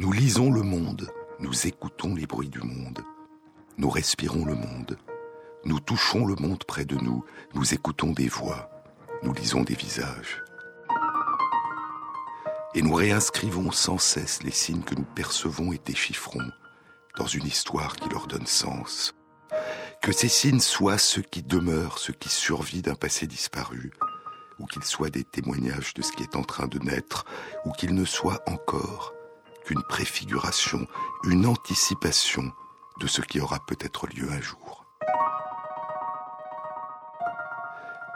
Nous lisons le monde, nous écoutons les bruits du monde, nous respirons le monde, nous touchons le monde près de nous, nous écoutons des voix, nous lisons des visages. Et nous réinscrivons sans cesse les signes que nous percevons et déchiffrons dans une histoire qui leur donne sens. Que ces signes soient ceux qui demeurent, ceux qui survivent d'un passé disparu, ou qu'ils soient des témoignages de ce qui est en train de naître, ou qu'ils ne soient encore qu'une préfiguration, une anticipation de ce qui aura peut-être lieu un jour.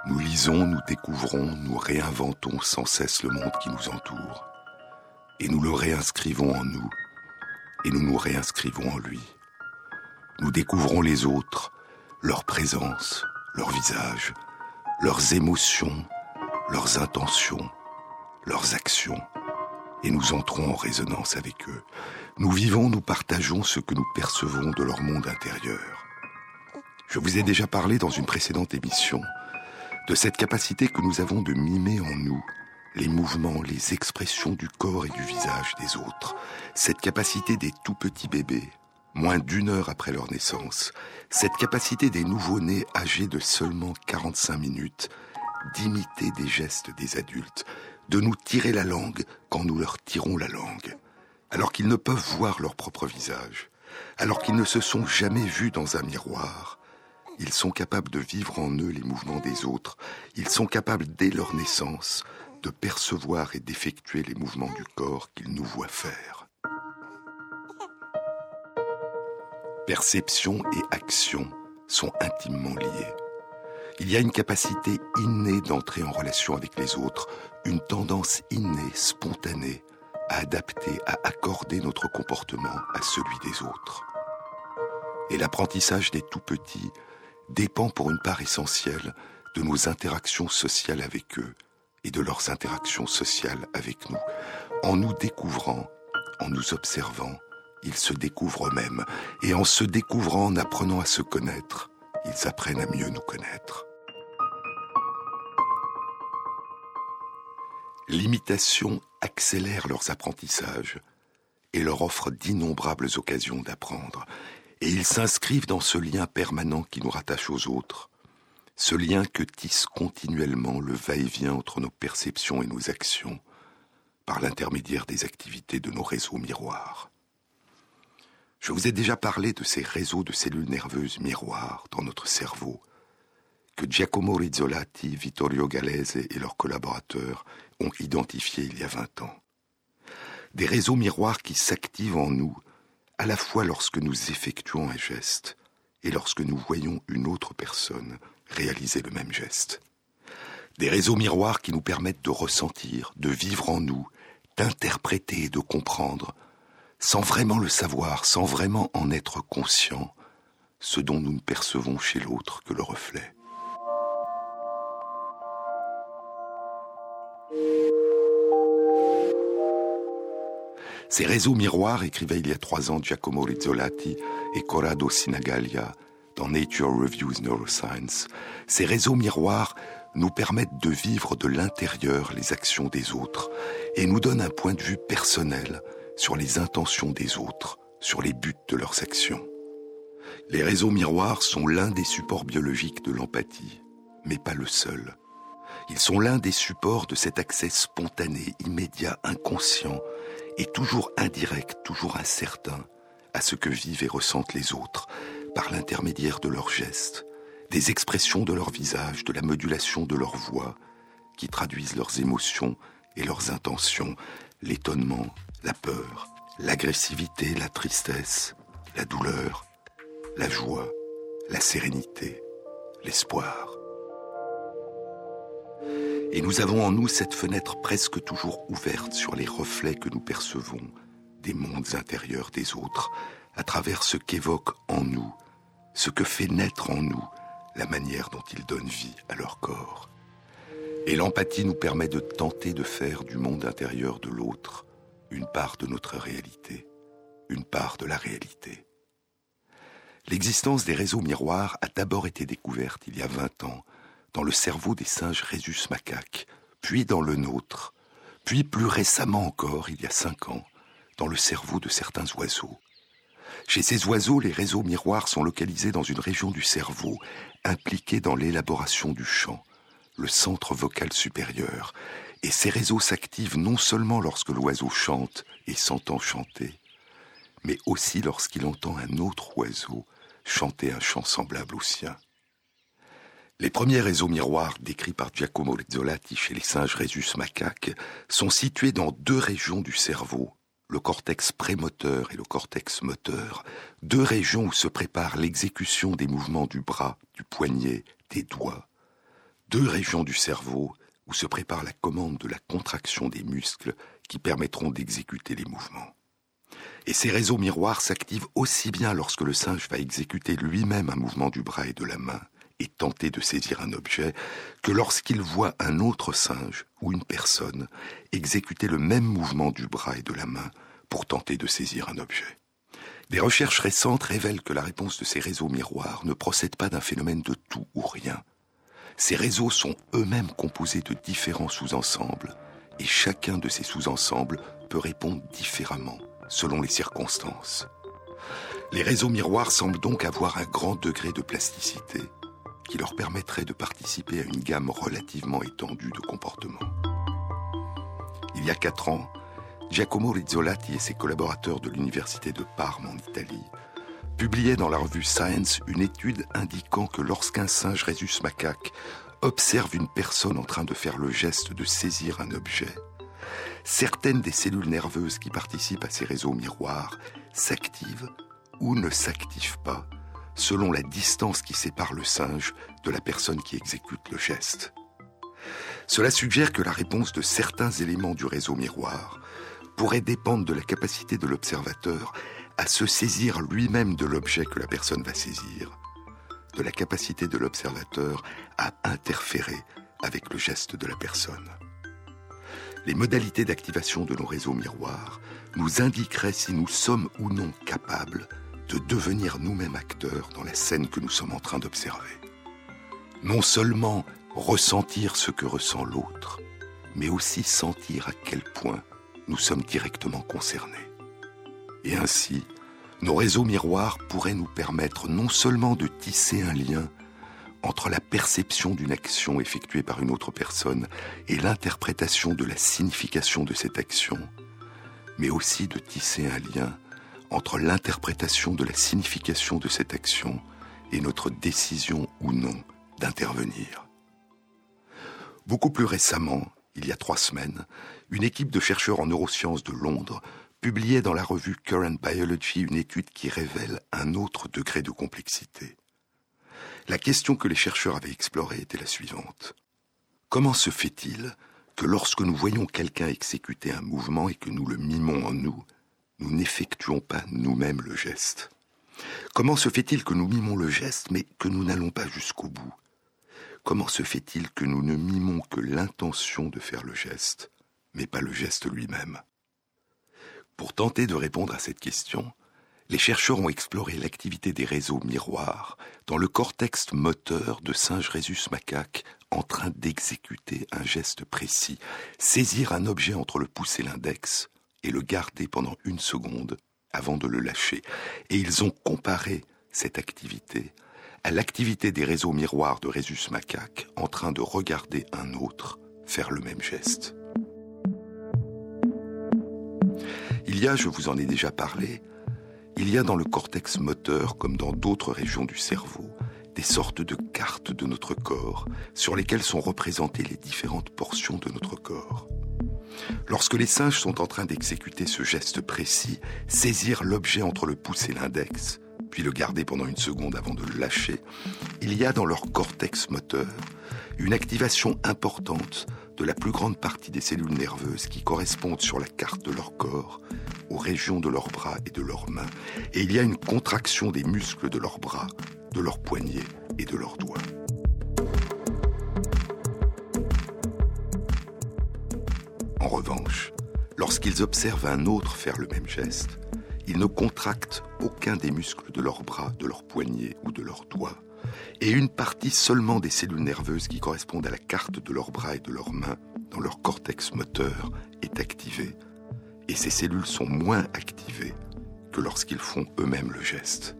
Nous lisons, nous découvrons, nous réinventons sans cesse le monde qui nous entoure, et nous le réinscrivons en nous, et nous nous réinscrivons en lui. Nous découvrons les autres, leur présence, leur visage, leurs émotions, leurs intentions, leurs actions, et nous entrons en résonance avec eux. Nous vivons, nous partageons ce que nous percevons de leur monde intérieur. Je vous ai déjà parlé dans une précédente émission de cette capacité que nous avons de mimer en nous les mouvements, les expressions du corps et du visage des autres, cette capacité des tout petits bébés, moins d'une heure après leur naissance, cette capacité des nouveau-nés âgés de seulement 45 minutes d'imiter des gestes des adultes, de nous tirer la langue quand nous leur tirons la langue, alors qu'ils ne peuvent voir leur propre visage, alors qu'ils ne se sont jamais vus dans un miroir. Ils sont capables de vivre en eux les mouvements des autres, ils sont capables dès leur naissance de percevoir et d'effectuer les mouvements du corps qu'ils nous voient faire. Perception et action sont intimement liées. Il y a une capacité innée d'entrer en relation avec les autres, une tendance innée, spontanée, à adapter, à accorder notre comportement à celui des autres. Et l'apprentissage des tout petits dépend pour une part essentielle de nos interactions sociales avec eux et de leurs interactions sociales avec nous. En nous découvrant, en nous observant, ils se découvrent eux-mêmes, et en se découvrant, en apprenant à se connaître, ils apprennent à mieux nous connaître. L'imitation accélère leurs apprentissages et leur offre d'innombrables occasions d'apprendre, et ils s'inscrivent dans ce lien permanent qui nous rattache aux autres, ce lien que tisse continuellement le va-et-vient entre nos perceptions et nos actions, par l'intermédiaire des activités de nos réseaux miroirs. Je vous ai déjà parlé de ces réseaux de cellules nerveuses miroirs dans notre cerveau que Giacomo Rizzolatti, Vittorio Gallese et leurs collaborateurs ont identifiés il y a 20 ans. Des réseaux miroirs qui s'activent en nous à la fois lorsque nous effectuons un geste et lorsque nous voyons une autre personne réaliser le même geste. Des réseaux miroirs qui nous permettent de ressentir, de vivre en nous, d'interpréter et de comprendre sans vraiment le savoir, sans vraiment en être conscient, ce dont nous ne percevons chez l'autre que le reflet. Ces réseaux miroirs, écrivaient il y a trois ans Giacomo Rizzolatti et Corrado Sinagalia dans Nature Reviews Neuroscience, ces réseaux miroirs nous permettent de vivre de l'intérieur les actions des autres et nous donnent un point de vue personnel sur les intentions des autres, sur les buts de leurs actions. Les réseaux miroirs sont l'un des supports biologiques de l'empathie, mais pas le seul. Ils sont l'un des supports de cet accès spontané, immédiat, inconscient, et toujours indirect, toujours incertain, à ce que vivent et ressentent les autres, par l'intermédiaire de leurs gestes, des expressions de leur visage, de la modulation de leur voix, qui traduisent leurs émotions et leurs intentions, l'étonnement, la peur, l'agressivité, la tristesse, la douleur, la joie, la sérénité, l'espoir. Et nous avons en nous cette fenêtre presque toujours ouverte sur les reflets que nous percevons des mondes intérieurs des autres, à travers ce qu'évoque en nous, ce que fait naître en nous la manière dont ils donnent vie à leur corps. Et l'empathie nous permet de tenter de faire du monde intérieur de l'autre une part de notre réalité, une part de la réalité. L'existence des réseaux miroirs a d'abord été découverte il y a 20 ans dans le cerveau des singes rhésus macaques, puis dans le nôtre, puis plus récemment encore, il y a 5 ans, dans le cerveau de certains oiseaux. Chez ces oiseaux, les réseaux miroirs sont localisés dans une région du cerveau impliquée dans l'élaboration du chant, le centre vocal supérieur, et ces réseaux s'activent non seulement lorsque l'oiseau chante et s'entend chanter, mais aussi lorsqu'il entend un autre oiseau chanter un chant semblable au sien. Les premiers réseaux miroirs décrits par Giacomo Rizzolatti chez les singes rhésus macaques sont situés dans deux régions du cerveau, le cortex prémoteur et le cortex moteur, deux régions où se prépare l'exécution des mouvements du bras, du poignet, des doigts, deux régions du cerveau où se prépare la commande de la contraction des muscles qui permettront d'exécuter les mouvements. Et ces réseaux miroirs s'activent aussi bien lorsque le singe va exécuter lui-même un mouvement du bras et de la main et tenter de saisir un objet, que lorsqu'il voit un autre singe ou une personne exécuter le même mouvement du bras et de la main pour tenter de saisir un objet. Des recherches récentes révèlent que la réponse de ces réseaux miroirs ne procède pas d'un phénomène de tout ou rien, ces réseaux sont eux-mêmes composés de différents sous-ensembles, et chacun de ces sous-ensembles peut répondre différemment selon les circonstances. Les réseaux miroirs semblent donc avoir un grand degré de plasticité qui leur permettrait de participer à une gamme relativement étendue de comportements. Il y a quatre ans, Giacomo Rizzolatti et ses collaborateurs de l'Université de Parme en Italie publiait dans la revue Science une étude indiquant que lorsqu'un singe rhésus macaque observe une personne en train de faire le geste de saisir un objet, certaines des cellules nerveuses qui participent à ces réseaux miroirs s'activent ou ne s'activent pas selon la distance qui sépare le singe de la personne qui exécute le geste. Cela suggère que la réponse de certains éléments du réseau miroir pourrait dépendre de la capacité de l'observateur à se saisir lui-même de l'objet que la personne va saisir, de la capacité de l'observateur à interférer avec le geste de la personne. Les modalités d'activation de nos réseaux miroirs nous indiqueraient si nous sommes ou non capables de devenir nous-mêmes acteurs dans la scène que nous sommes en train d'observer. Non seulement ressentir ce que ressent l'autre, mais aussi sentir à quel point nous sommes directement concernés. Et ainsi, nos réseaux miroirs pourraient nous permettre non seulement de tisser un lien entre la perception d'une action effectuée par une autre personne et l'interprétation de la signification de cette action, mais aussi de tisser un lien entre l'interprétation de la signification de cette action et notre décision ou non d'intervenir. Beaucoup plus récemment, il y a trois semaines, une équipe de chercheurs en neurosciences de Londres publiait dans la revue Current Biology une étude qui révèle un autre degré de complexité. La question que les chercheurs avaient explorée était la suivante. Comment se fait-il que lorsque nous voyons quelqu'un exécuter un mouvement et que nous le mimons en nous, nous n'effectuons pas nous-mêmes le geste? Comment se fait-il que nous mimons le geste mais que nous n'allons pas jusqu'au bout? Comment se fait-il que nous ne mimons que l'intention de faire le geste, mais pas le geste lui-même? Pour tenter de répondre à cette question, les chercheurs ont exploré l'activité des réseaux miroirs dans le cortex moteur de singes rhésus macaques en train d'exécuter un geste précis, saisir un objet entre le pouce et l'index et le garder pendant une seconde avant de le lâcher. Et ils ont comparé cette activité à l'activité des réseaux miroirs de rhésus macaques en train de regarder un autre faire le même geste. Il y a, je vous en ai déjà parlé, il y a dans le cortex moteur, comme dans d'autres régions du cerveau, des sortes de cartes de notre corps sur lesquelles sont représentées les différentes portions de notre corps. Lorsque les singes sont en train d'exécuter ce geste précis, saisir l'objet entre le pouce et l'index, puis le garder pendant une seconde avant de le lâcher, il y a dans leur cortex moteur une activation importante de la plus grande partie des cellules nerveuses qui correspondent sur la carte de leur corps aux régions de leurs bras et de leurs mains, et il y a une contraction des muscles de leurs bras, de leurs poignets et de leurs doigts. En revanche, lorsqu'ils observent un autre faire le même geste, ils ne contractent aucun des muscles de leurs bras, de leurs poignets ou de leurs doigts, et une partie seulement des cellules nerveuses qui correspondent à la carte de leurs bras et de leurs mains dans leur cortex moteur est activée, et ces cellules sont moins activées que lorsqu'ils font eux-mêmes le geste.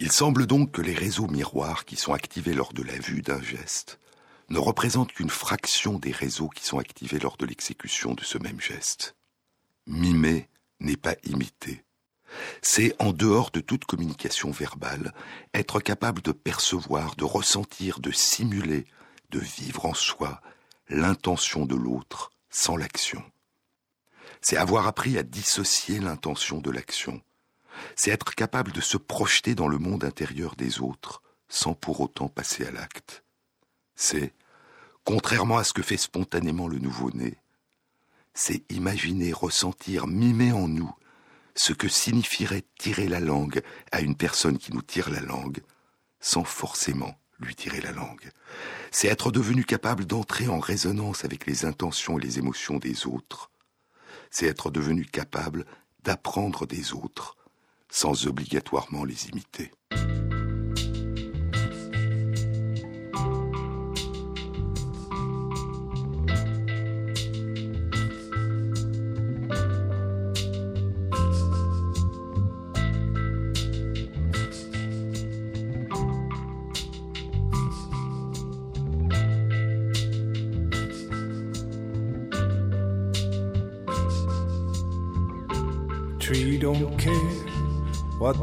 Il semble donc que les réseaux miroirs qui sont activés lors de la vue d'un geste ne représentent qu'une fraction des réseaux qui sont activés lors de l'exécution de ce même geste. Mimer n'est pas imiter. C'est, en dehors de toute communication verbale, être capable de percevoir, de ressentir, de simuler, de vivre en soi l'intention de l'autre sans l'action. C'est avoir appris à dissocier l'intention de l'action. C'est être capable de se projeter dans le monde intérieur des autres sans pour autant passer à l'acte. C'est, contrairement à ce que fait spontanément le nouveau-né, c'est imaginer, ressentir, mimer en nous ce que signifierait tirer la langue à une personne qui nous tire la langue, sans forcément lui tirer la langue. C'est être devenu capable d'entrer en résonance avec les intentions et les émotions des autres. C'est être devenu capable d'apprendre des autres sans obligatoirement les imiter.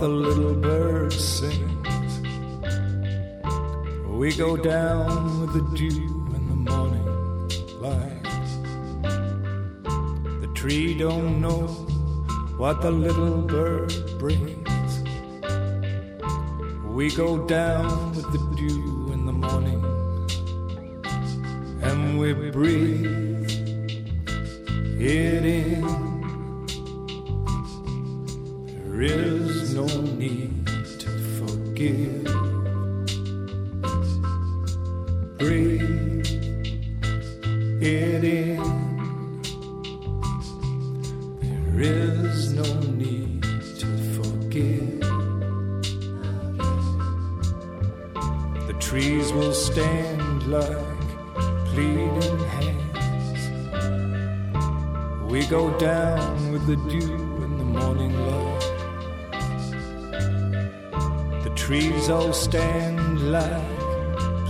The little bird sings. We go down with the dew in the morning light. The tree don't know what the little bird brings. We go down with the dew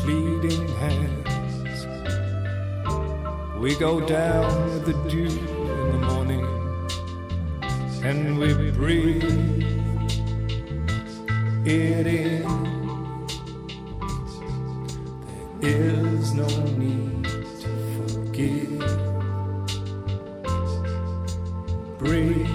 pleading hands. We go down with the dew in the morning and we breathe it in. There is no need to forgive. Breathe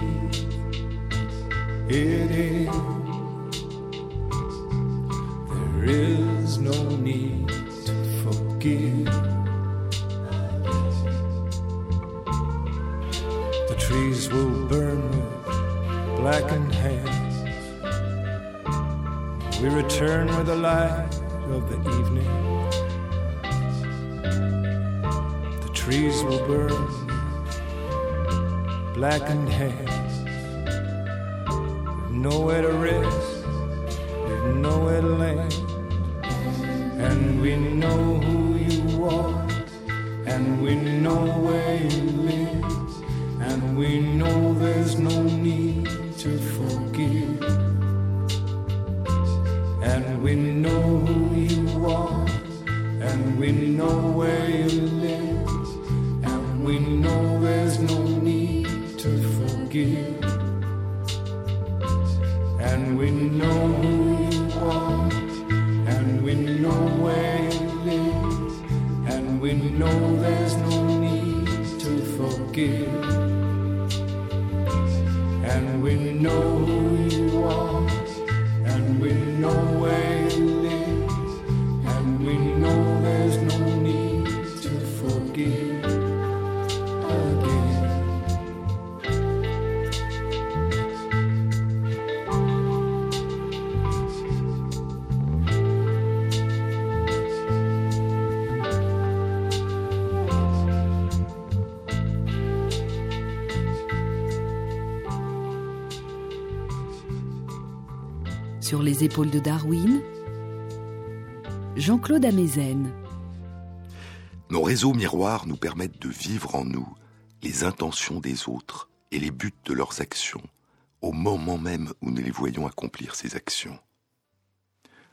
épaules de Darwin, Jean-Claude Amezen. Nos réseaux miroirs nous permettent de vivre en nous les intentions des autres et les buts de leurs actions au moment même où nous les voyons accomplir ces actions.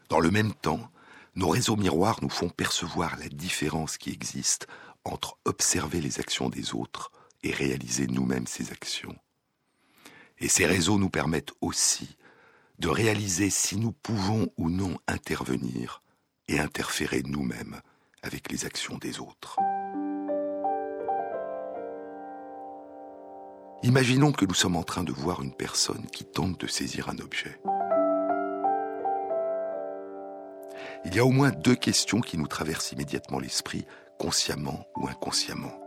Dans le même temps, nos réseaux miroirs nous font percevoir la différence qui existe entre observer les actions des autres et réaliser nous-mêmes ces actions. Et ces réseaux nous permettent aussi de réaliser si nous pouvons ou non intervenir et interférer nous-mêmes avec les actions des autres. Imaginons que nous sommes en train de voir une personne qui tente de saisir un objet. Il y a au moins deux questions qui nous traversent immédiatement l'esprit, consciemment ou inconsciemment.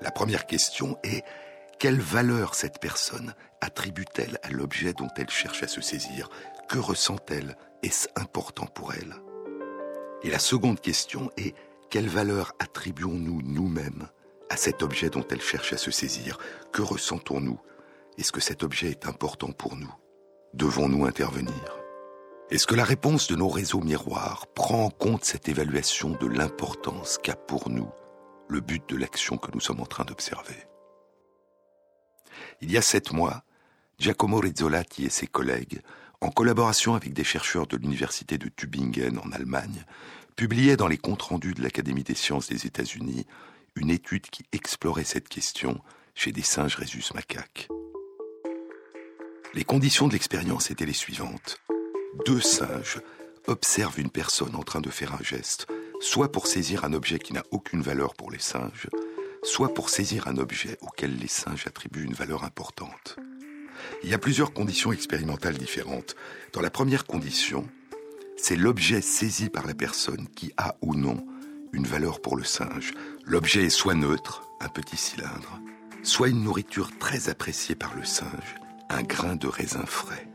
La première question est quelle valeur cette personne attribue-t-elle à l'objet dont elle cherche à se saisir? Que ressent-elle? Est-ce important pour elle? Et la seconde question est quelle valeur attribuons-nous nous-mêmes à cet objet dont elle cherche à se saisir? Que ressentons-nous? Est-ce que cet objet est important pour nous? Devons-nous intervenir? Est-ce que la réponse de nos réseaux miroirs prend en compte cette évaluation de l'importance qu'a pour nous le but de l'action que nous sommes en train d'observer? Il y a sept mois, Giacomo Rizzolatti et ses collègues, en collaboration avec des chercheurs de l'université de Tübingen en Allemagne, publiaient dans les comptes rendus de l'Académie des sciences des États-Unis une étude qui explorait cette question chez des singes rhésus macaques. Les conditions de l'expérience étaient les suivantes. Deux singes observent une personne en train de faire un geste, soit pour saisir un objet qui n'a aucune valeur pour les singes, soit pour saisir un objet auquel les singes attribuent une valeur importante. Il y a plusieurs conditions expérimentales différentes. Dans la première condition, c'est l'objet saisi par la personne qui a ou non une valeur pour le singe. L'objet est soit neutre, un petit cylindre, soit une nourriture très appréciée par le singe, un grain de raisin frais.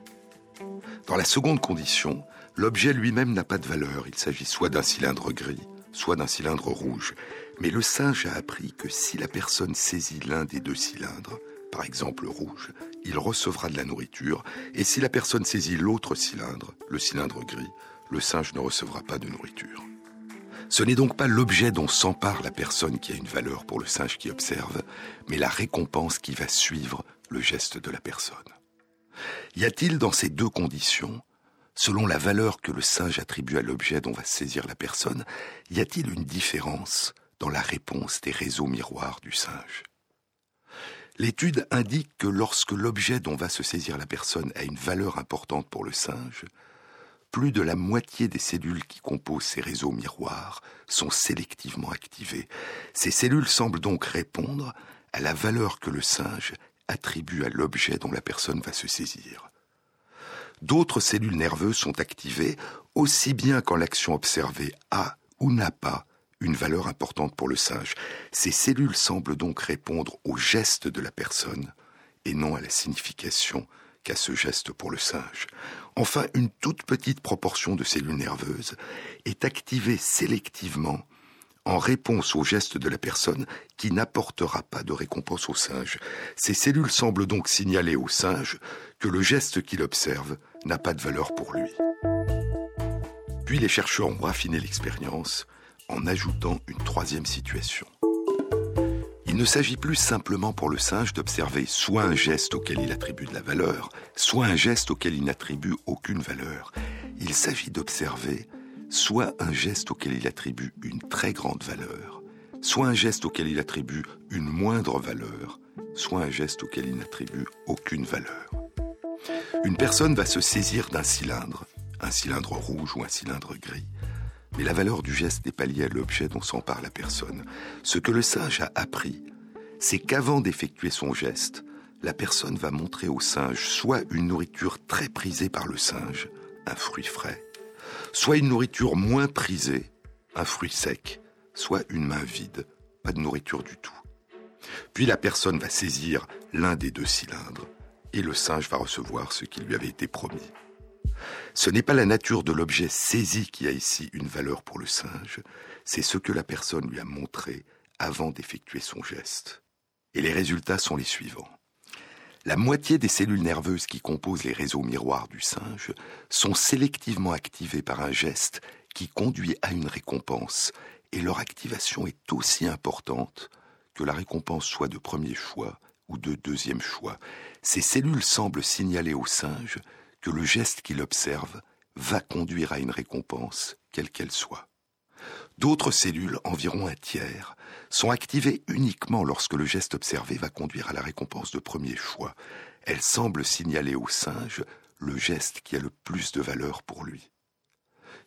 Dans la seconde condition, l'objet lui-même n'a pas de valeur. Il s'agit soit d'un cylindre gris, soit d'un cylindre rouge. Mais le singe a appris que si la personne saisit l'un des deux cylindres, par exemple rouge, il recevra de la nourriture, et si la personne saisit l'autre cylindre, le cylindre gris, le singe ne recevra pas de nourriture. Ce n'est donc pas l'objet dont s'empare la personne qui a une valeur pour le singe qui observe, mais la récompense qui va suivre le geste de la personne. Y a-t-il dans ces deux conditions, selon la valeur que le singe attribue à l'objet dont va saisir la personne, y a-t-il une différence dans la réponse des réseaux miroirs du singe L'étude indique que lorsque l'objet dont va se saisir la personne a une valeur importante pour le singe, plus de la moitié des cellules qui composent ces réseaux miroirs sont sélectivement activées. Ces cellules semblent donc répondre à la valeur que le singe attribue à l'objet dont la personne va se saisir. D'autres cellules nerveuses sont activées aussi bien quand l'action observée a ou n'a pas une valeur importante pour le singe. Ces cellules semblent donc répondre au geste de la personne et non à la signification qu'a ce geste pour le singe. Enfin, une toute petite proportion de cellules nerveuses est activée sélectivement en réponse au geste de la personne qui n'apportera pas de récompense au singe. Ces cellules semblent donc signaler au singe que le geste qu'il observe n'a pas de valeur pour lui. Puis les chercheurs ont raffiné l'expérience en ajoutant une troisième situation. Il ne s'agit plus simplement pour le singe d'observer soit un geste auquel il attribue de la valeur, soit un geste auquel il n'attribue aucune valeur. Il s'agit d'observer soit un geste auquel il attribue une très grande valeur, soit un geste auquel il attribue une moindre valeur, soit un geste auquel il n'attribue aucune valeur. Une personne va se saisir d'un cylindre, un cylindre rouge ou un cylindre gris. Mais la valeur du geste n'est pas liée à l'objet dont s'empare la personne. Ce que le singe a appris, c'est qu'avant d'effectuer son geste, la personne va montrer au singe soit une nourriture très prisée par le singe, un fruit frais, soit une nourriture moins prisée, un fruit sec, soit une main vide, pas de nourriture du tout. Puis la personne va saisir l'un des deux cylindres et le singe va recevoir ce qui lui avait été promis. Ce n'est pas la nature de l'objet saisi qui a ici une valeur pour le singe, c'est ce que la personne lui a montré avant d'effectuer son geste. Et les résultats sont les suivants. La moitié des cellules nerveuses qui composent les réseaux miroirs du singe sont sélectivement activées par un geste qui conduit à une récompense, et leur activation est aussi importante que la récompense soit de premier choix ou de deuxième choix. Ces cellules semblent signaler au singe que le geste qu'il observe va conduire à une récompense, quelle qu'elle soit. D'autres cellules, environ un tiers, sont activées uniquement lorsque le geste observé va conduire à la récompense de premier choix. Elles semblent signaler au singe le geste qui a le plus de valeur pour lui.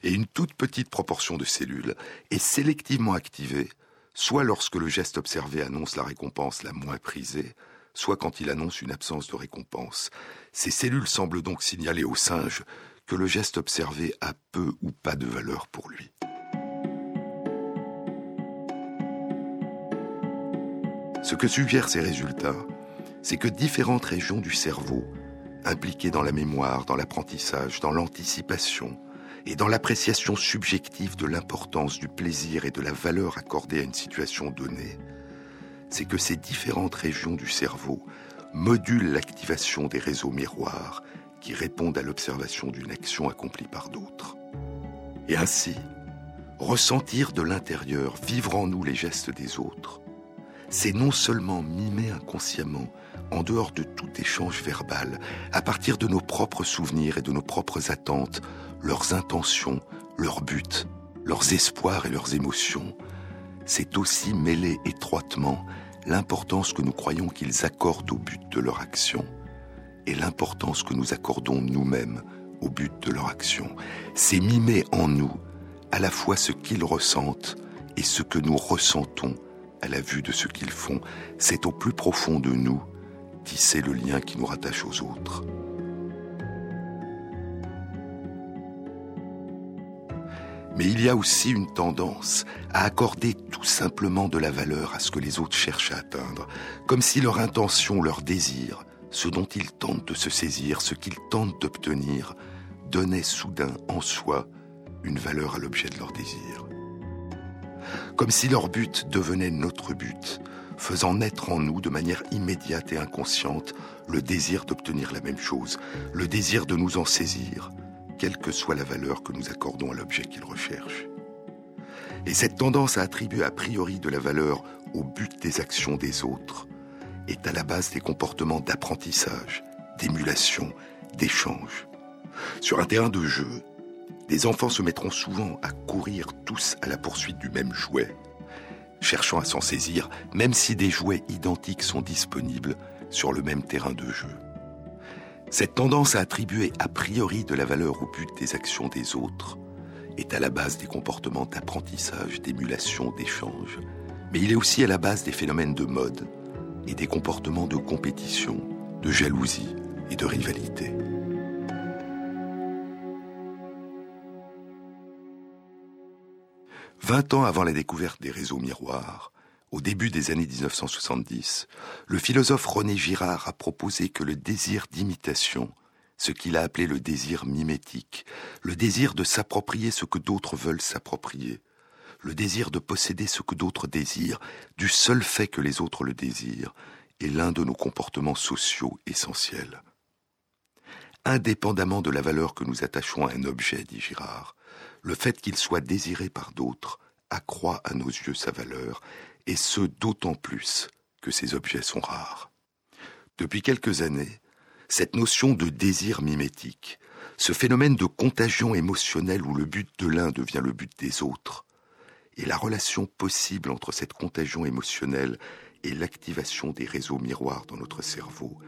Et une toute petite proportion de cellules est sélectivement activée, soit lorsque le geste observé annonce la récompense la moins prisée, soit quand il annonce une absence de récompense. Ces cellules semblent donc signaler au singe que le geste observé a peu ou pas de valeur pour lui. Ce que suggèrent ces résultats, c'est que différentes régions du cerveau, impliquées dans la mémoire, dans l'apprentissage, dans l'anticipation et dans l'appréciation subjective de l'importance du plaisir et de la valeur accordée à une situation donnée, c'est que ces différentes régions du cerveau modulent l'activation des réseaux miroirs qui répondent à l'observation d'une action accomplie par d'autres. Et ainsi, ressentir de l'intérieur, vivre en nous les gestes des autres, c'est non seulement mimer inconsciemment, en dehors de tout échange verbal, à partir de nos propres souvenirs et de nos propres attentes, leurs intentions, leurs buts, leurs espoirs et leurs émotions, c'est aussi mêler étroitement l'importance que nous croyons qu'ils accordent au but de leur action et l'importance que nous accordons nous-mêmes au but de leur action. C'est mimer en nous à la fois ce qu'ils ressentent et ce que nous ressentons à la vue de ce qu'ils font, c'est au plus profond de nous tisser le lien qui nous rattache aux autres. Mais il y a aussi une tendance à accorder tout simplement de la valeur à ce que les autres cherchent à atteindre, comme si leur intention, leur désir, ce dont ils tentent de se saisir, ce qu'ils tentent d'obtenir, donnait soudain en soi une valeur à l'objet de leur désir. Comme si leur but devenait notre but, faisant naître en nous de manière immédiate et inconsciente le désir d'obtenir la même chose, le désir de nous en saisir, quelle que soit la valeur que nous accordons à l'objet qu'ils recherchent. Et cette tendance à attribuer a priori de la valeur au but des actions des autres est à la base des comportements d'apprentissage, d'émulation, d'échange. Sur un terrain de jeu, des enfants se mettront souvent à courir tous à la poursuite du même jouet, cherchant à s'en saisir, même si des jouets identiques sont disponibles sur le même terrain de jeu. Cette tendance à attribuer a priori de la valeur au but des actions des autres est à la base des comportements d'apprentissage, d'émulation, d'échange, mais il est aussi à la base des phénomènes de mode et des comportements de compétition, de jalousie et de rivalité. Vingt ans avant la découverte des réseaux miroirs, au début des années 1970, le philosophe René Girard a proposé que le désir d'imitation, ce qu'il a appelé le désir mimétique, le désir de s'approprier ce que d'autres veulent s'approprier, le désir de posséder ce que d'autres désirent, du seul fait que les autres le désirent, est l'un de nos comportements sociaux essentiels. Indépendamment de la valeur que nous attachons à un objet, dit Girard, le fait qu'il soit désiré par d'autres accroît à nos yeux sa valeur, et ce d'autant plus que ces objets sont rares. Depuis quelques années, cette notion de désir mimétique, ce phénomène de contagion émotionnelle où le but de l'un devient le but des autres, et la relation possible entre cette contagion émotionnelle et l'activation des réseaux miroirs dans notre cerveau,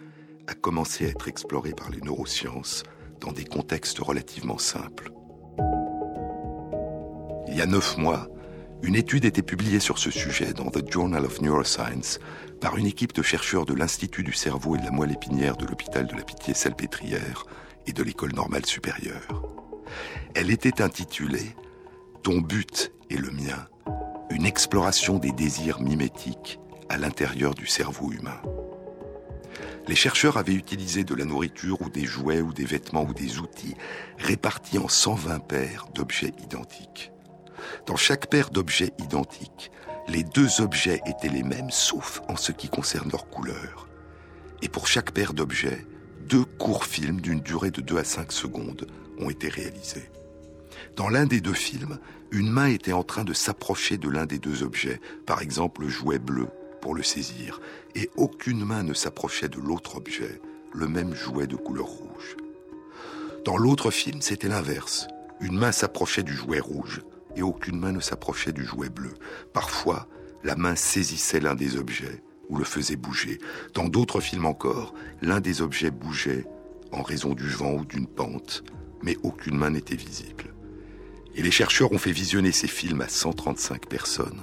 a commencé à être explorée par les neurosciences dans des contextes relativement simples. Il y a neuf mois, une étude était publiée sur ce sujet dans The Journal of Neuroscience par une équipe de chercheurs de l'Institut du cerveau et de la moelle épinière de l'hôpital de la Pitié-Salpêtrière et de l'École normale supérieure. Elle était intitulée Ton but est le mien, une exploration des désirs mimétiques à l'intérieur du cerveau humain. Les chercheurs avaient utilisé de la nourriture ou des jouets ou des vêtements ou des outils répartis en 120 paires d'objets identiques. Dans chaque paire d'objets identiques, les deux objets étaient les mêmes, sauf en ce qui concerne leur couleur. Et pour chaque paire d'objets, deux courts films d'une durée de 2 à 5 secondes ont été réalisés. Dans l'un des deux films, une main était en train de s'approcher de l'un des deux objets, par exemple le jouet bleu, pour le saisir, et aucune main ne s'approchait de l'autre objet, le même jouet de couleur rouge. Dans l'autre film, c'était l'inverse. Une main s'approchait du jouet rouge et aucune main ne s'approchait du jouet bleu. Parfois, la main saisissait l'un des objets ou le faisait bouger. Dans d'autres films encore, l'un des objets bougeait en raison du vent ou d'une pente, mais aucune main n'était visible. Et les chercheurs ont fait visionner ces films à 135 personnes,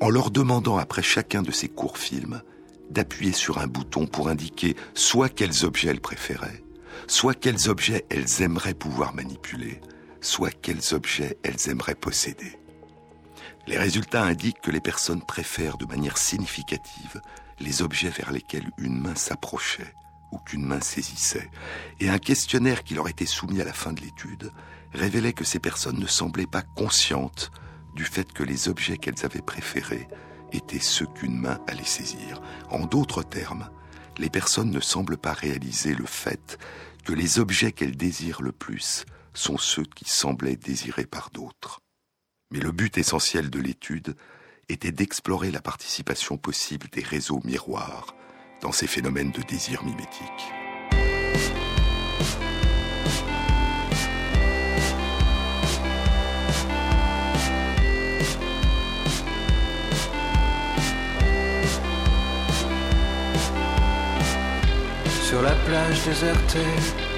en leur demandant après chacun de ces courts films d'appuyer sur un bouton pour indiquer soit quels objets elles préféraient, soit quels objets elles aimeraient pouvoir manipuler, soit quels objets elles aimeraient posséder. Les résultats indiquent que les personnes préfèrent de manière significative les objets vers lesquels une main s'approchait ou qu'une main saisissait, et un questionnaire qui leur était soumis à la fin de l'étude révélait que ces personnes ne semblaient pas conscientes du fait que les objets qu'elles avaient préférés étaient ceux qu'une main allait saisir. En d'autres termes, les personnes ne semblent pas réaliser le fait que les objets qu'elles désirent le plus sont ceux qui semblaient désirés par d'autres. Mais le but essentiel de l'étude était d'explorer la participation possible des réseaux miroirs dans ces phénomènes de désir mimétique. Sur la plage désertée,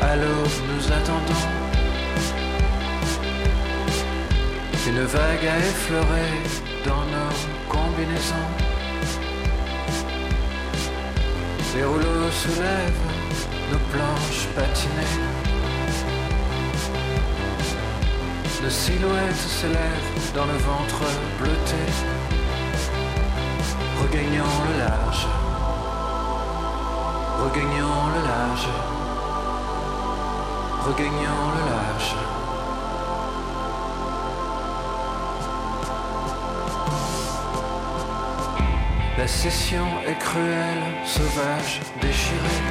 à nous attendons. Une vague a effleuré dans nos combinaisons. Les rouleaux soulèvent nos planches patinées. Nos silhouettes s'élèvent dans le ventre bleuté, regagnant le large regagnant le large, regagnant le large. La session est cruelle, sauvage, déchirée.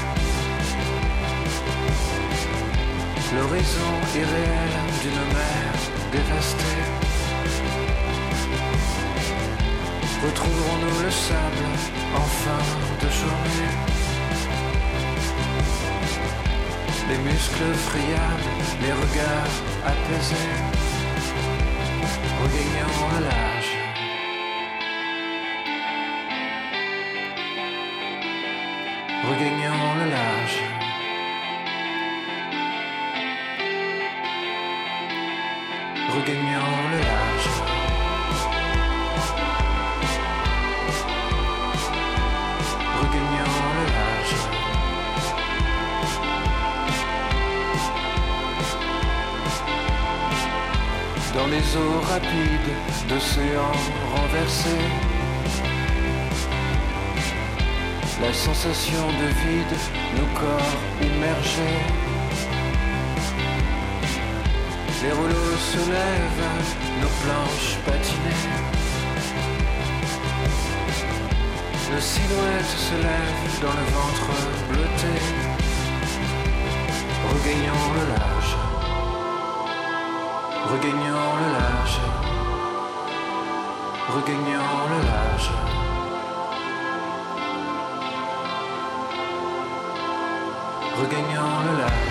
L'horizon irréel d'une mer dévastée. Retrouverons-nous le sable en fin de journée? Les muscles friables, les regards apaisés, regagnant le large. Regagnant le large. Regagnant le large. Regagnant le large. dans les eaux rapides d'océans renversés. La sensation de vide, nos corps immergés. Les rouleaux se lèvent, nos planches patinées. Nos silhouettes se lèvent dans le ventre bleuté, regagnant le large regagnant le large, regagnant le large. Regagnant le large.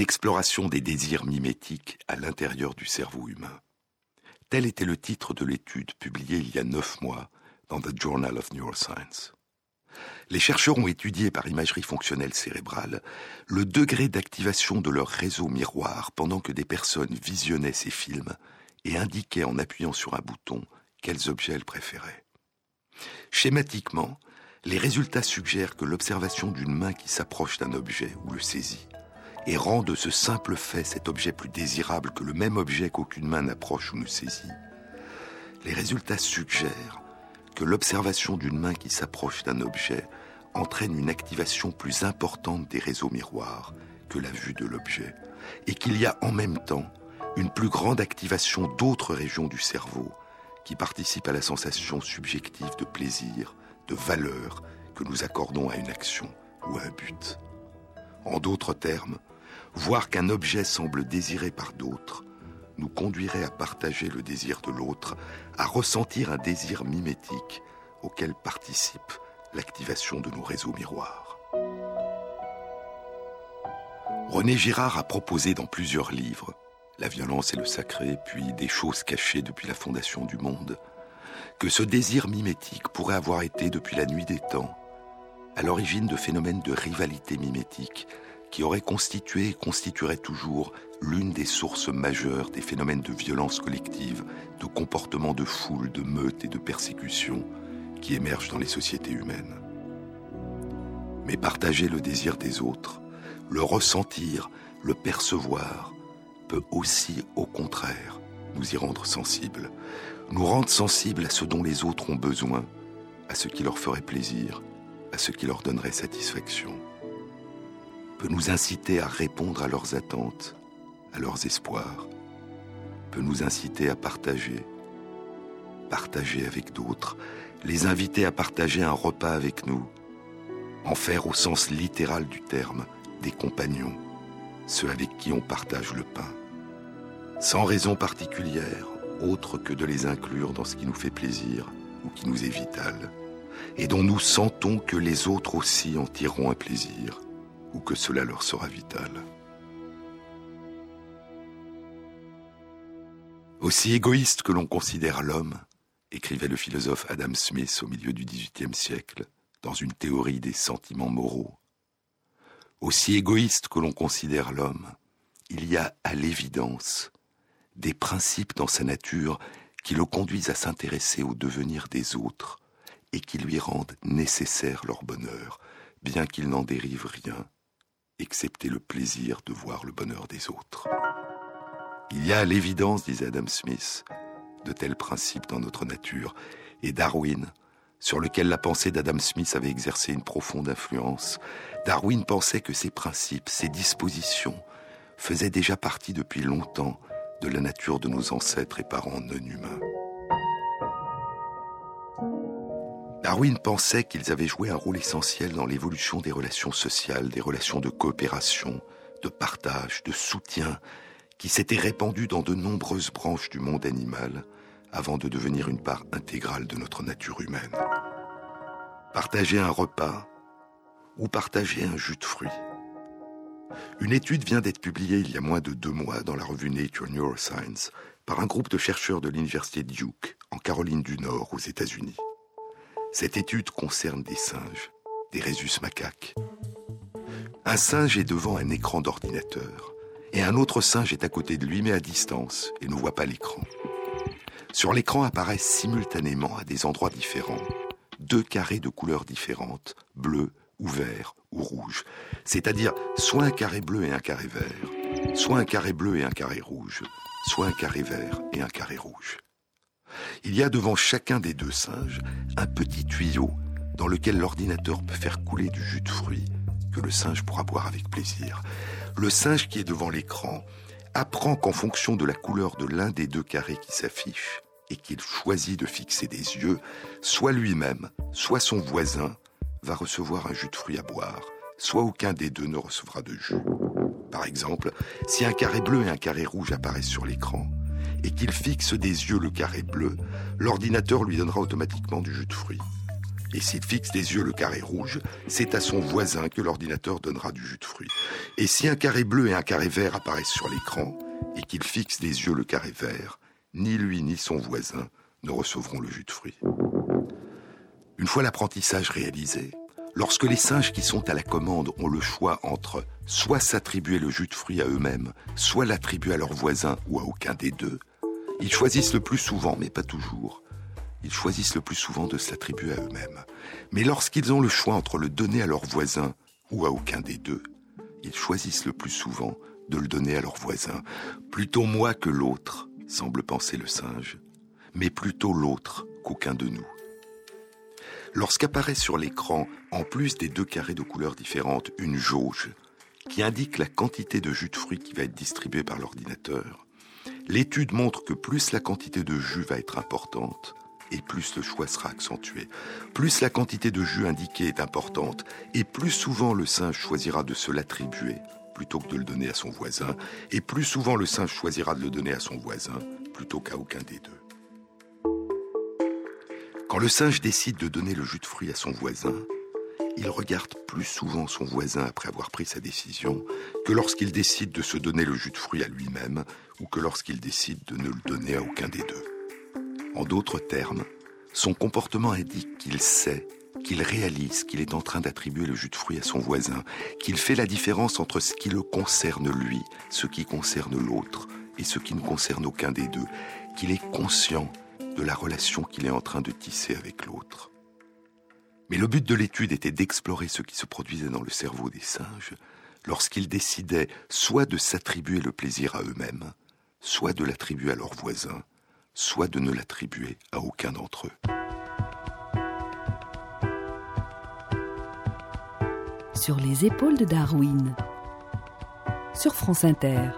Exploration des désirs mimétiques à l'intérieur du cerveau humain. Tel était le titre de l'étude publiée il y a neuf mois dans The Journal of Neuroscience. Les chercheurs ont étudié par imagerie fonctionnelle cérébrale le degré d'activation de leur réseau miroir pendant que des personnes visionnaient ces films et indiquaient en appuyant sur un bouton quels objets elles préféraient. Schématiquement, Les résultats suggèrent que l'observation d'une main qui s'approche d'un objet ou le saisit et rend de ce simple fait cet objet plus désirable que le même objet qu'aucune main n'approche ou ne saisit. Les résultats suggèrent que l'observation d'une main qui s'approche d'un objet entraîne une activation plus importante des réseaux miroirs que la vue de l'objet, et qu'il y a en même temps une plus grande activation d'autres régions du cerveau qui participent à la sensation subjective de plaisir, de valeur que nous accordons à une action ou à un but. En d'autres termes, voir qu'un objet semble désiré par d'autres nous conduirait à partager le désir de l'autre, à ressentir un désir mimétique auquel participe l'activation de nos réseaux miroirs. René Girard a proposé dans plusieurs livres, La violence et le sacré, puis Des choses cachées depuis la fondation du monde, que ce désir mimétique pourrait avoir été depuis la nuit des temps à l'origine de phénomènes de rivalité mimétique qui auraient constitué et constitueraient toujours l'une des sources majeures des phénomènes de violence collective, de comportements de foule, de meute et de persécution qui émergent dans les sociétés humaines. Mais partager le désir des autres, le ressentir, le percevoir, peut aussi, au contraire, nous y rendre sensibles, nous rendre sensibles à ce dont les autres ont besoin, à ce qui leur ferait plaisir, à ce qui leur donnerait satisfaction, peut nous inciter à répondre à leurs attentes, à leurs espoirs, peut nous inciter à partager, partager avec d'autres, les inviter à partager un repas avec nous, en faire au sens littéral du terme, des compagnons, ceux avec qui on partage le pain. Sans raison particulière, autre que de les inclure dans ce qui nous fait plaisir ou qui nous est vital, et dont nous sentons que les autres aussi en tireront un plaisir, ou que cela leur sera vital. Aussi égoïste que l'on considère l'homme, écrivait le philosophe Adam Smith au milieu du XVIIIe siècle, dans une théorie des sentiments moraux, aussi égoïste que l'on considère l'homme, il y a à l'évidence des principes dans sa nature qui le conduisent à s'intéresser au devenir des autres et qui lui rendent nécessaire leur bonheur, bien qu'il n'en dérive rien, excepté le plaisir de voir le bonheur des autres. Il y a l'évidence, disait Adam Smith, de tels principes dans notre nature, et Darwin, sur lequel la pensée d'Adam Smith avait exercé une profonde influence, Darwin pensait que ces principes, ces dispositions, faisaient déjà partie depuis longtemps de la nature de nos ancêtres et parents non humains. Darwin pensait qu'ils avaient joué un rôle essentiel dans l'évolution des relations sociales, des relations de coopération, de partage, de soutien, qui s'étaient répandues dans de nombreuses branches du monde animal, avant de devenir une part intégrale de notre nature humaine. Partager un repas ou partager un jus de fruits. Une étude vient d'être publiée il y a moins de deux mois dans la revue Nature Neuroscience par un groupe de chercheurs de l'université Duke en Caroline du Nord aux États-Unis. Cette étude concerne des singes, des rhésus macaques. Un singe est devant un écran d'ordinateur et un autre singe est à côté de lui mais à distance et ne voit pas l'écran. Sur l'écran apparaissent simultanément à des endroits différents deux carrés de couleurs différentes, bleu ou vert ou rouge. C'est-à-dire soit un carré bleu et un carré vert, soit un carré bleu et un carré rouge, soit un carré vert et un carré rouge. Il y a devant chacun des deux singes un petit tuyau dans lequel l'ordinateur peut faire couler du jus de fruits que le singe pourra boire avec plaisir. Le singe qui est devant l'écran apprend qu'en fonction de la couleur de l'un des deux carrés qui s'affiche, et qu'il choisit de fixer des yeux, soit lui-même, soit son voisin va recevoir un jus de fruits à boire, soit aucun des deux ne recevra de jus. Par exemple, si un carré bleu et un carré rouge apparaissent sur l'écran, et qu'il fixe des yeux le carré bleu, l'ordinateur lui donnera automatiquement du jus de fruits. Et s'il fixe des yeux le carré rouge, c'est à son voisin que l'ordinateur donnera du jus de fruits. Et si un carré bleu et un carré vert apparaissent sur l'écran, et qu'il fixe des yeux le carré vert, ni lui ni son voisin ne recevront le jus de fruits. Une fois l'apprentissage réalisé, lorsque les singes qui sont à la commande ont le choix entre soit s'attribuer le jus de fruits à eux-mêmes, soit l'attribuer à leur voisin ou à aucun des deux, ils choisissent le plus souvent, mais pas toujours, ils choisissent le plus souvent de s'attribuer à eux-mêmes. Mais lorsqu'ils ont le choix entre le donner à leur voisin ou à aucun des deux, ils choisissent le plus souvent de le donner à leur voisin. Plutôt moi que l'autre, semble penser le singe, mais plutôt l'autre qu'aucun de nous. Lorsqu'apparaît sur l'écran, en plus des deux carrés de couleurs différentes, une jauge qui indique la quantité de jus de fruits qui va être distribué par l'ordinateur, l'étude montre que plus la quantité de jus va être importante, et plus le choix sera accentué. Plus la quantité de jus indiquée est importante, et plus souvent le singe choisira de se l'attribuer plutôt que de le donner à son voisin, et plus souvent le singe choisira de le donner à son voisin plutôt qu'à aucun des deux. Quand le singe décide de donner le jus de fruits à son voisin, il regarde plus souvent son voisin après avoir pris sa décision que lorsqu'il décide de se donner le jus de fruits à lui-même ou que lorsqu'il décide de ne le donner à aucun des deux. En d'autres termes, son comportement indique qu'il sait, qu'il réalise qu'il est en train d'attribuer le jus de fruits à son voisin, qu'il fait la différence entre ce qui le concerne lui, ce qui concerne l'autre, et ce qui ne concerne aucun des deux, qu'il est conscient de la relation qu'il est en train de tisser avec l'autre. Mais le but de l'étude était d'explorer ce qui se produisait dans le cerveau des singes lorsqu'ils décidaient soit de s'attribuer le plaisir à eux-mêmes, soit de l'attribuer à leurs voisins, soit de ne l'attribuer à aucun d'entre eux. Sur les épaules de Darwin, sur France Inter.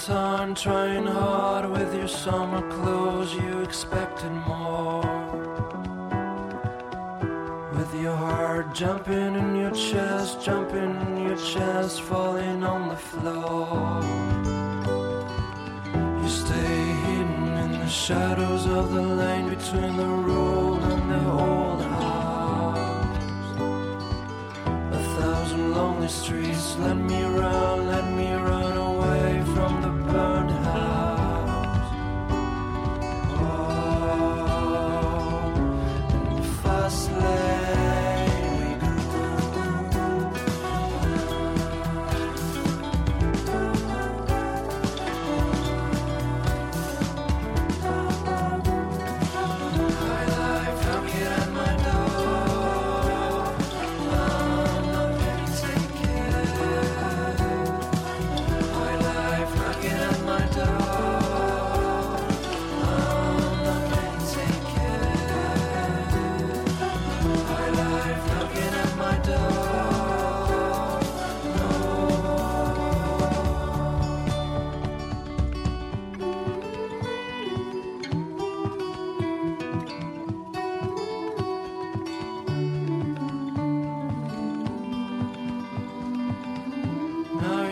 Summertime, trying hard with your summer clothes, you expected more. With your heart jumping in your chest, jumping in your chest, falling on the floor. You stay hidden in the shadows of the lane between the road and the old house. A thousand lonely streets, let me run, let me run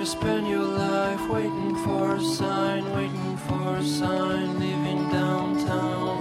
spend your life waiting for a sign, waiting for a sign, living downtown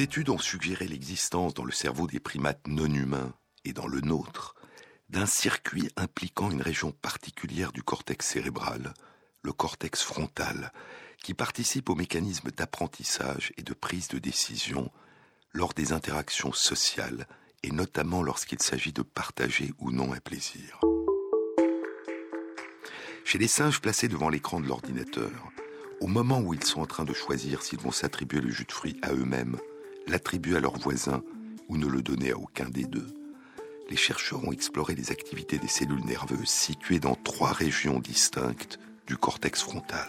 Des études ont suggéré l'existence dans le cerveau des primates non humains et dans le nôtre d'un circuit impliquant une région particulière du cortex cérébral, le cortex frontal, qui participe au mécanisme d'apprentissage et de prise de décision lors des interactions sociales et notamment lorsqu'il s'agit de partager ou non un plaisir. Chez les singes placés devant l'écran de l'ordinateur, au moment où ils sont en train de choisir s'ils vont s'attribuer le jus de fruits à eux-mêmes, l'attribuer à leurs voisins ou ne le donner à aucun des deux, les chercheurs ont exploré les activités des cellules nerveuses situées dans trois régions distinctes du cortex frontal.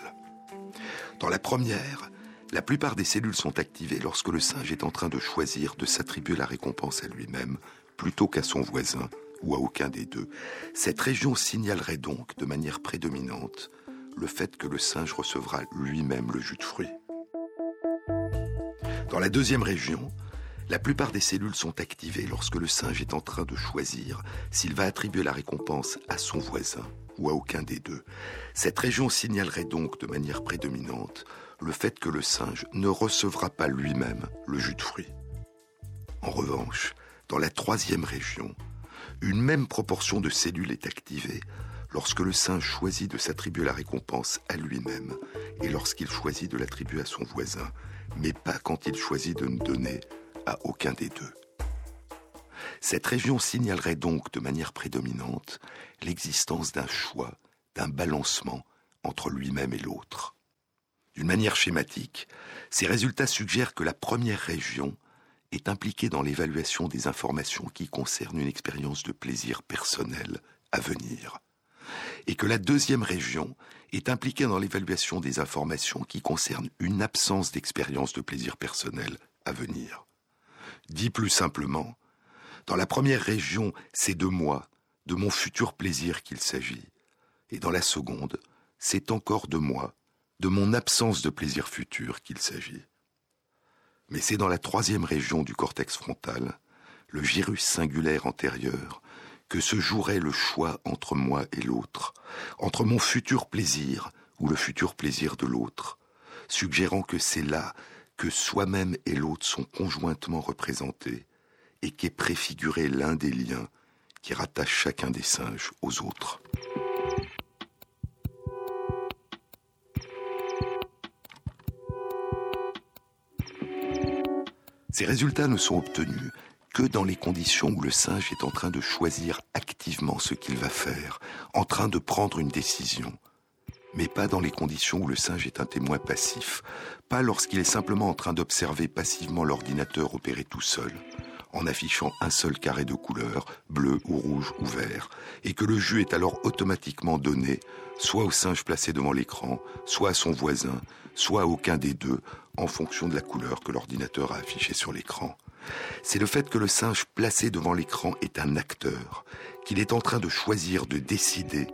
Dans la première, la plupart des cellules sont activées lorsque le singe est en train de choisir de s'attribuer la récompense à lui-même plutôt qu'à son voisin ou à aucun des deux. Cette région signalerait donc de manière prédominante le fait que le singe recevra lui-même le jus de fruit. Dans la deuxième région, la plupart des cellules sont activées lorsque le singe est en train de choisir s'il va attribuer la récompense à son voisin ou à aucun des deux. Cette région signalerait donc de manière prédominante le fait que le singe ne recevra pas lui-même le jus de fruit. En revanche, dans la troisième région, une même proportion de cellules est activée lorsque le singe choisit de s'attribuer la récompense à lui-même et lorsqu'il choisit de l'attribuer à son voisin, mais pas quand il choisit de ne donner à aucun des deux. Cette région signalerait donc de manière prédominante l'existence d'un choix, d'un balancement entre lui-même et l'autre. D'une manière schématique, ces résultats suggèrent que la première région est impliquée dans l'évaluation des informations qui concernent une expérience de plaisir personnel à venir, et que la deuxième région est impliquée dans l'évaluation des informations qui concernent une absence d'expérience de plaisir personnel à venir. Dit plus simplement, dans la première région, c'est de moi, de mon futur plaisir qu'il s'agit. Et dans la seconde, c'est encore de moi, de mon absence de plaisir futur qu'il s'agit. Mais c'est dans la troisième région du cortex frontal, le gyrus singulaire antérieur, que se jouerait le choix entre moi et l'autre, entre mon futur plaisir ou le futur plaisir de l'autre, suggérant que c'est là que soi-même et l'autre sont conjointement représentés et qu'est préfiguré l'un des liens qui rattachent chacun des singes aux autres. Ces résultats ne sont obtenus que dans les conditions où le singe est en train de choisir activement ce qu'il va faire, en train de prendre une décision, mais pas dans les conditions où le singe est un témoin passif, pas lorsqu'il est simplement en train d'observer passivement l'ordinateur opérer tout seul, en affichant un seul carré de couleur, bleu ou rouge ou vert, et que le jus est alors automatiquement donné, soit au singe placé devant l'écran, soit à son voisin, soit à aucun des deux, en fonction de la couleur que l'ordinateur a affichée sur l'écran. C'est le fait que le singe placé devant l'écran est un acteur, qu'il est en train de choisir, de décider,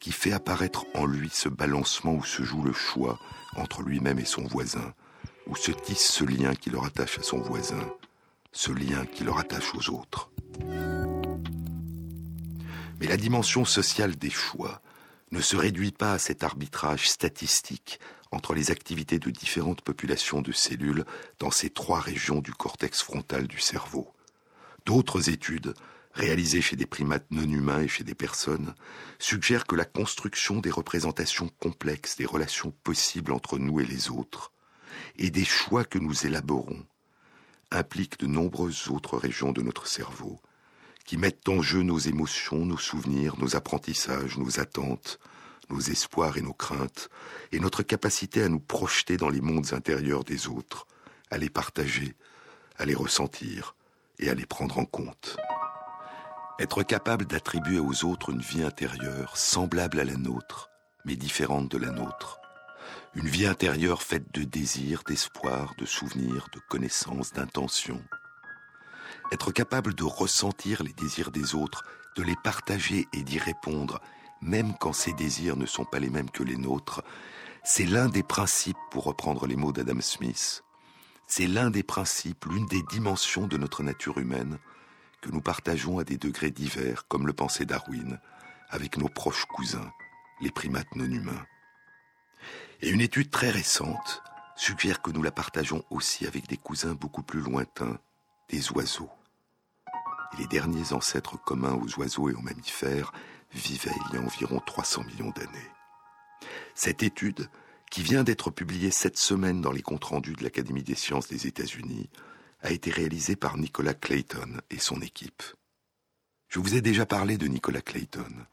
qui fait apparaître en lui ce balancement où se joue le choix entre lui-même et son voisin, où se tisse ce lien qui le rattache à son voisin, ce lien qui le rattache aux autres. Mais la dimension sociale des choix ne se réduit pas à cet arbitrage statistique entre les activités de différentes populations de cellules dans ces trois régions du cortex frontal du cerveau. D'autres études réalisé chez des primates non humains et chez des personnes, suggère que la construction des représentations complexes des relations possibles entre nous et les autres, et des choix que nous élaborons, implique de nombreuses autres régions de notre cerveau, qui mettent en jeu nos émotions, nos souvenirs, nos apprentissages, nos attentes, nos espoirs et nos craintes, et notre capacité à nous projeter dans les mondes intérieurs des autres, à les partager, à les ressentir et à les prendre en compte. Être capable d'attribuer aux autres une vie intérieure semblable à la nôtre, mais différente de la nôtre. Une vie intérieure faite de désirs, d'espoir, de souvenirs, de connaissances, d'intentions. Être capable de ressentir les désirs des autres, de les partager et d'y répondre, même quand ces désirs ne sont pas les mêmes que les nôtres, c'est l'un des principes, pour reprendre les mots d'Adam Smith, c'est l'un des principes, l'une des dimensions de notre nature humaine, que nous partageons à des degrés divers, comme le pensait Darwin, avec nos proches cousins, les primates non humains. Et une étude très récente suggère que nous la partageons aussi avec des cousins beaucoup plus lointains, des oiseaux. Les derniers ancêtres communs aux oiseaux et aux mammifères vivaient il y a environ 300 millions d'années. Cette étude, qui vient d'être publiée cette semaine dans les comptes rendus de l'Académie des sciences des États-Unis, a été réalisée par Nicolas Clayton et son équipe. Je vous ai déjà parlé de Nicolas Clayton.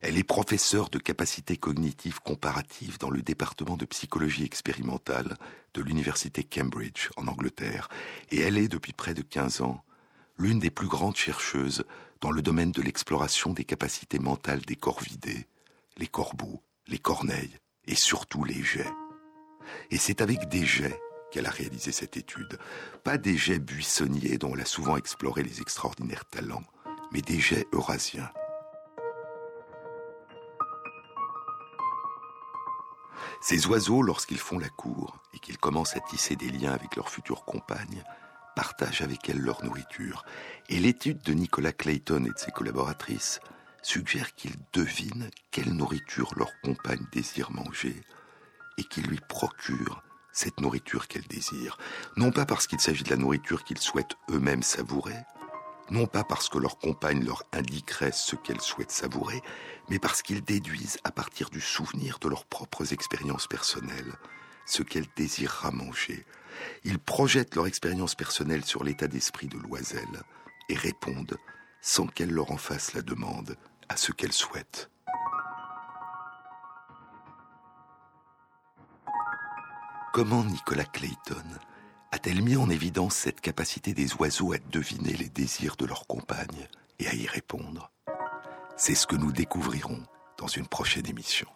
Elle est professeure de capacité cognitive comparative dans le département de psychologie expérimentale de l'université Cambridge en Angleterre, et elle est depuis près de 15 ans l'une des plus grandes chercheuses dans le domaine de l'exploration des capacités mentales des corvidés, les corbeaux, les corneilles et surtout les jets. Et c'est avec des jets qu'elle a réalisé cette étude. Pas des jets buissonniers dont elle a souvent exploré les extraordinaires talents, mais des jets eurasiens. Ces oiseaux, lorsqu'ils font la cour et qu'ils commencent à tisser des liens avec leurs futures compagnes, partagent avec elles leur nourriture. Et l'étude de Nicolas Clayton et de ses collaboratrices suggère qu'ils devinent quelle nourriture leur compagne désire manger et qu'ils lui procurent cette nourriture qu'elle désire. Non pas parce qu'il s'agit de la nourriture qu'ils souhaitent eux-mêmes savourer, non pas parce que leur compagne leur indiquerait ce qu'elle souhaite savourer, mais parce qu'ils déduisent à partir du souvenir de leurs propres expériences personnelles ce qu'elle désirera manger. Ils projettent leur expérience personnelle sur l'état d'esprit de l'oiselle et répondent, sans qu'elle leur en fasse la demande, à ce qu'elle souhaite. Comment Nicolas Clayton a-t-elle mis en évidence cette capacité des oiseaux à deviner les désirs de leurs compagnes et à y répondre? C'est ce que nous découvrirons dans une prochaine émission.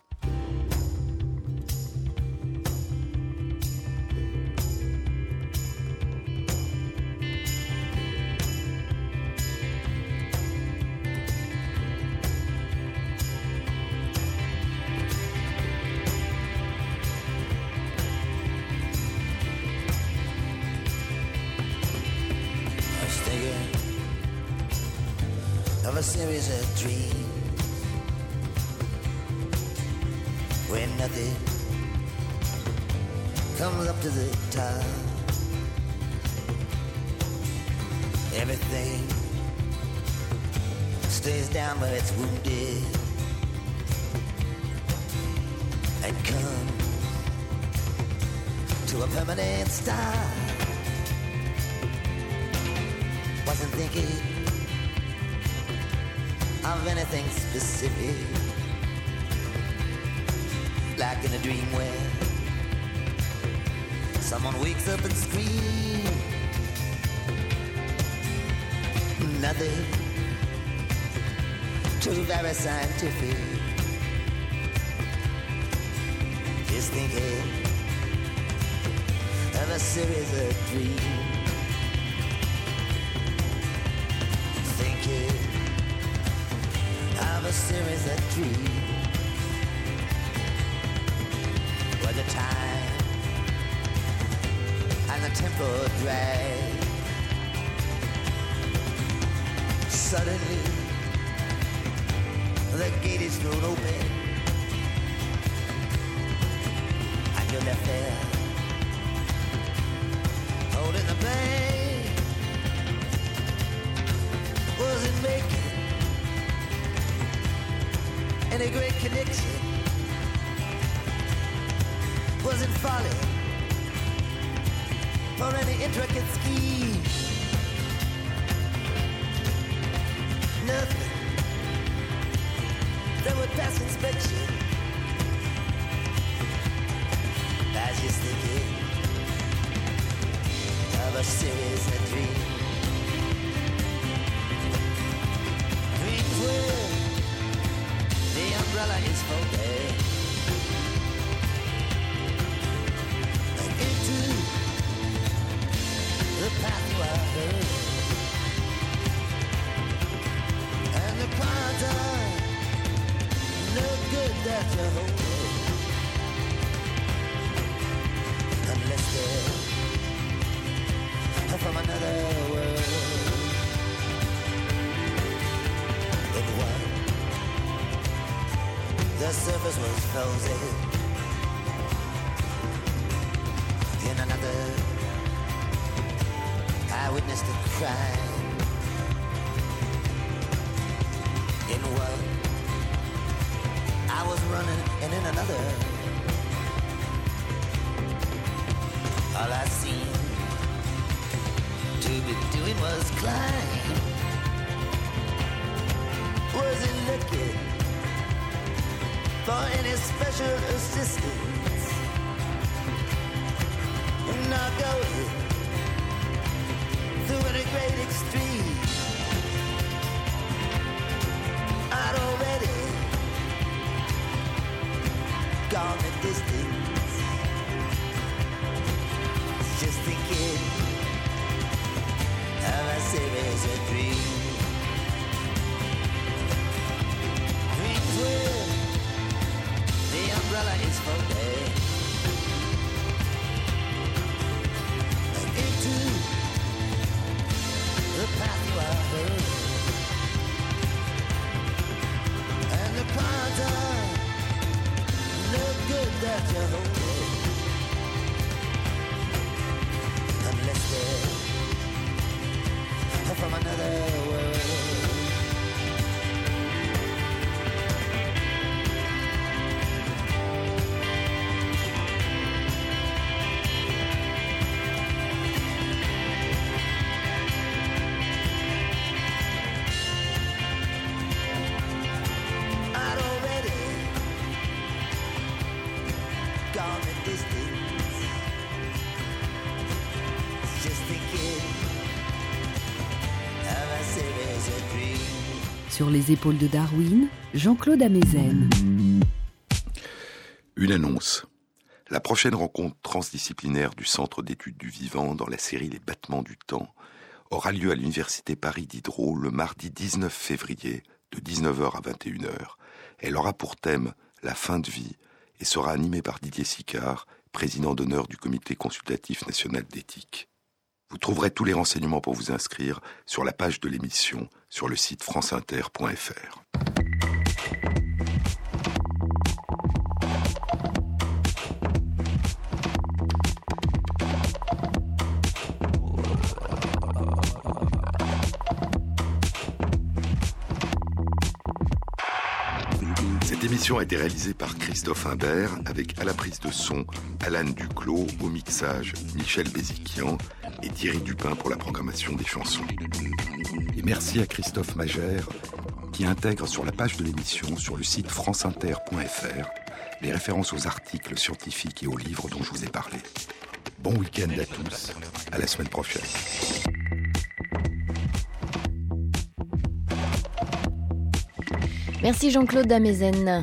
Very scientific. Just thinking of a series of dreams. Thinking of a series of dreams where the time and the tempo drag. Suddenly, the gate is thrown open and you're left there holding the bank. Was it making? any great connection wasn't folly or any intricate scheme. Pass inspection. Was just thinking of a series of. Dreams surface was frozen. In another, I witnessed a crime. In one, I was running, and in another, all I seen to be doing was climb. Was it looking? For any special assistance. Sur les épaules de Darwin, Jean-Claude Amezen. Une annonce. La prochaine rencontre transdisciplinaire du Centre d'études du vivant dans la série Les battements du temps aura lieu à l'Université Paris Diderot le mardi 19 février de 19h à 21h. Elle aura pour thème la fin de vie et sera animée par Didier Sicard, président d'honneur du Comité consultatif national d'éthique. Vous trouverez tous les renseignements pour vous inscrire sur la page de l'émission sur le site franceinter.fr. émission a été réalisée par Christophe Imbert avec à la prise de son Alan Duclos, au mixage Michel Béziquian et Thierry Dupin pour la programmation des chansons. Et merci à Christophe Magère qui intègre sur la page de l'émission sur le site franceinter.fr les références aux articles scientifiques et aux livres dont je vous ai parlé. Bon week-end à tous, à la semaine prochaine. Merci Jean-Claude Damezen.